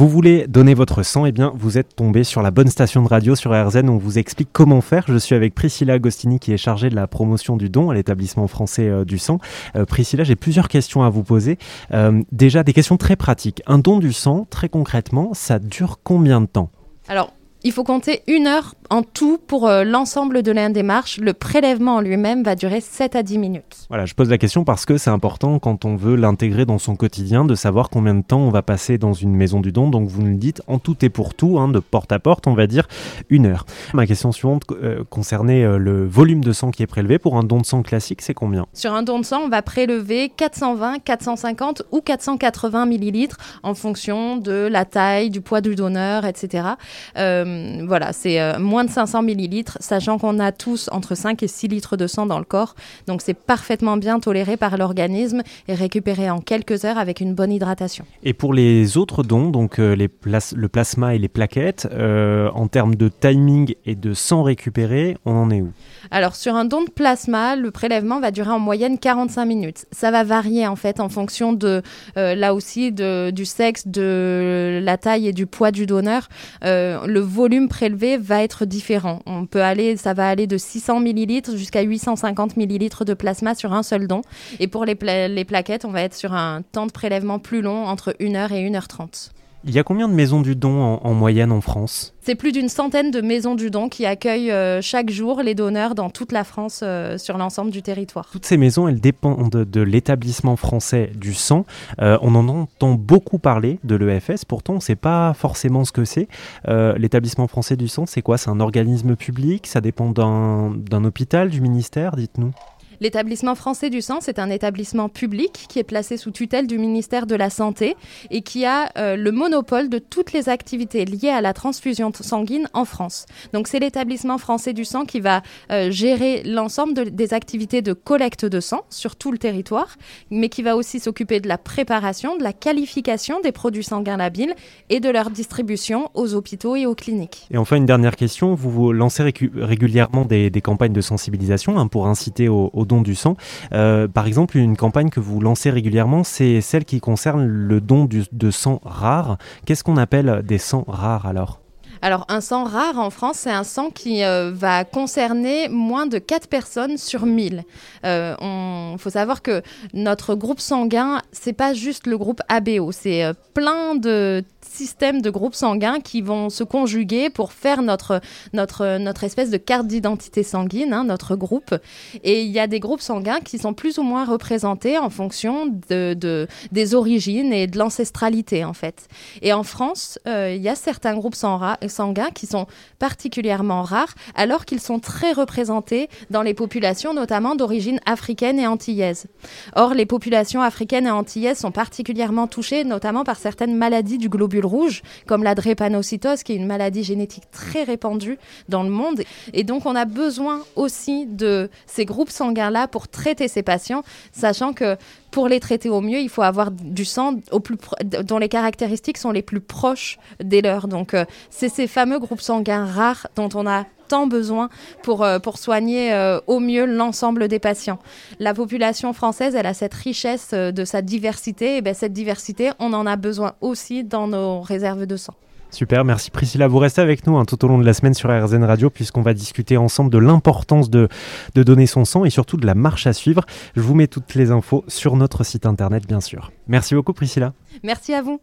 Vous voulez donner votre sang Eh bien, vous êtes tombé sur la bonne station de radio sur RZN. On vous explique comment faire. Je suis avec Priscilla Agostini qui est chargée de la promotion du don à l'établissement français euh, du sang. Euh, Priscilla, j'ai plusieurs questions à vous poser. Euh, déjà, des questions très pratiques. Un don du sang, très concrètement, ça dure combien de temps? Alors, il faut compter une heure en tout pour euh, l'ensemble de la démarche. Le prélèvement en lui-même va durer 7 à 10 minutes. Voilà, je pose la question parce que c'est important quand on veut l'intégrer dans son quotidien de savoir combien de temps on va passer dans une maison du don. Donc vous nous dites en tout et pour tout, hein, de porte à porte, on va dire une heure. Ma question suivante euh, concernait euh, le volume de sang qui est prélevé. Pour un don de sang classique, c'est combien? Sur un don de sang, on va prélever 420, 450 ou 480 millilitres en fonction de la taille, du poids du donneur, etc. Voilà, c'est euh, moins de 500 millilitres, sachant qu'on a tous entre 5 et 6 litres de sang dans le corps. Donc c'est parfaitement bien toléré par l'organisme et récupéré en quelques heures avec une bonne hydratation. Et pour les autres dons, donc euh, les plas- le plasma et les plaquettes, euh, en termes de timing et de sang récupéré, on en est où? Alors sur un don de plasma, le prélèvement va durer en moyenne 45 minutes. Ça va varier en fait en fonction de euh, là aussi de, du sexe, de la taille et du poids du donneur. Euh, le volume prélevé va être différent. On peut aller, ça va aller de 600 millilitres jusqu'à 850 millilitres de plasma sur un seul don. Et pour les, les plaquettes, on va être sur un temps de prélèvement plus long, entre 1h et 1h30. Il y a combien de maisons du don en, en moyenne en France? C'est plus d'une centaine de maisons du don qui accueillent euh, chaque jour les donneurs dans toute la France euh, sur l'ensemble du territoire. Toutes ces maisons, elles dépendent de, de l'établissement français du sang. Euh, on en entend beaucoup parler de l'EFS, pourtant on ne sait pas forcément ce que c'est. L'établissement français du sang, c'est quoi? C'est un organisme public? Ça dépend d'un d'un hôpital, du ministère? Dites-nous. L'établissement français du sang, c'est un établissement public qui est placé sous tutelle du ministère de la Santé et qui a euh, le monopole de toutes les activités liées à la transfusion sanguine en France. Donc c'est l'établissement français du sang qui va euh, gérer l'ensemble de- des activités de collecte de sang sur tout le territoire, mais qui va aussi s'occuper de la préparation, de la qualification des produits sanguins labiles et de leur distribution aux hôpitaux et aux cliniques. Et enfin, une dernière question. Vous, lancez régulièrement des, campagnes de sensibilisation hein, pour inciter au, au don du sang. Euh, par exemple, une campagne que vous lancez régulièrement, c'est celle qui concerne le don de sang rare. Qu'est-ce qu'on appelle des sangs rares alors? Alors, un sang rare en France, c'est un sang qui euh, va concerner moins de 4 personnes sur 1000. Il faut savoir que notre groupe sanguin, c'est pas juste le groupe ABO, c'est euh, plein de systèmes de groupes sanguins qui vont se conjuguer pour faire notre, notre, notre espèce de carte d'identité sanguine, hein, notre groupe. Et il y a des groupes sanguins qui sont plus ou moins représentés en fonction de, de- des origines et de l'ancestralité, en fait. Et en France, euh, il y a certains groupes sanguins qui sont particulièrement rares, alors qu'ils sont très représentés dans les populations, notamment d'origine africaine et antillaise. Or, les populations africaines et antillaises sont particulièrement touchées, notamment par certaines maladies du globule comme la drépanocytose, qui est une maladie génétique très répandue dans le monde. Et donc, on a besoin aussi de ces groupes sanguins-là pour traiter ces patients, sachant que pour les traiter au mieux, il faut avoir du sang dont les caractéristiques sont les plus proches des leurs. Donc, euh, c'est ces fameux groupes sanguins rares dont on a tant besoin pour, euh, pour soigner euh, au mieux l'ensemble des patients. La population française, elle a cette richesse euh, de sa diversité, et ben cette diversité, on en a besoin aussi dans nos réserves de sang. Super, merci Priscilla. Vous restez avec nous hein, tout au long de la semaine sur RZN Radio puisqu'on va discuter ensemble de l'importance de, de donner son sang et surtout de la marche à suivre. Je vous mets toutes les infos sur notre site internet bien sûr. Merci beaucoup Priscilla. Merci à vous.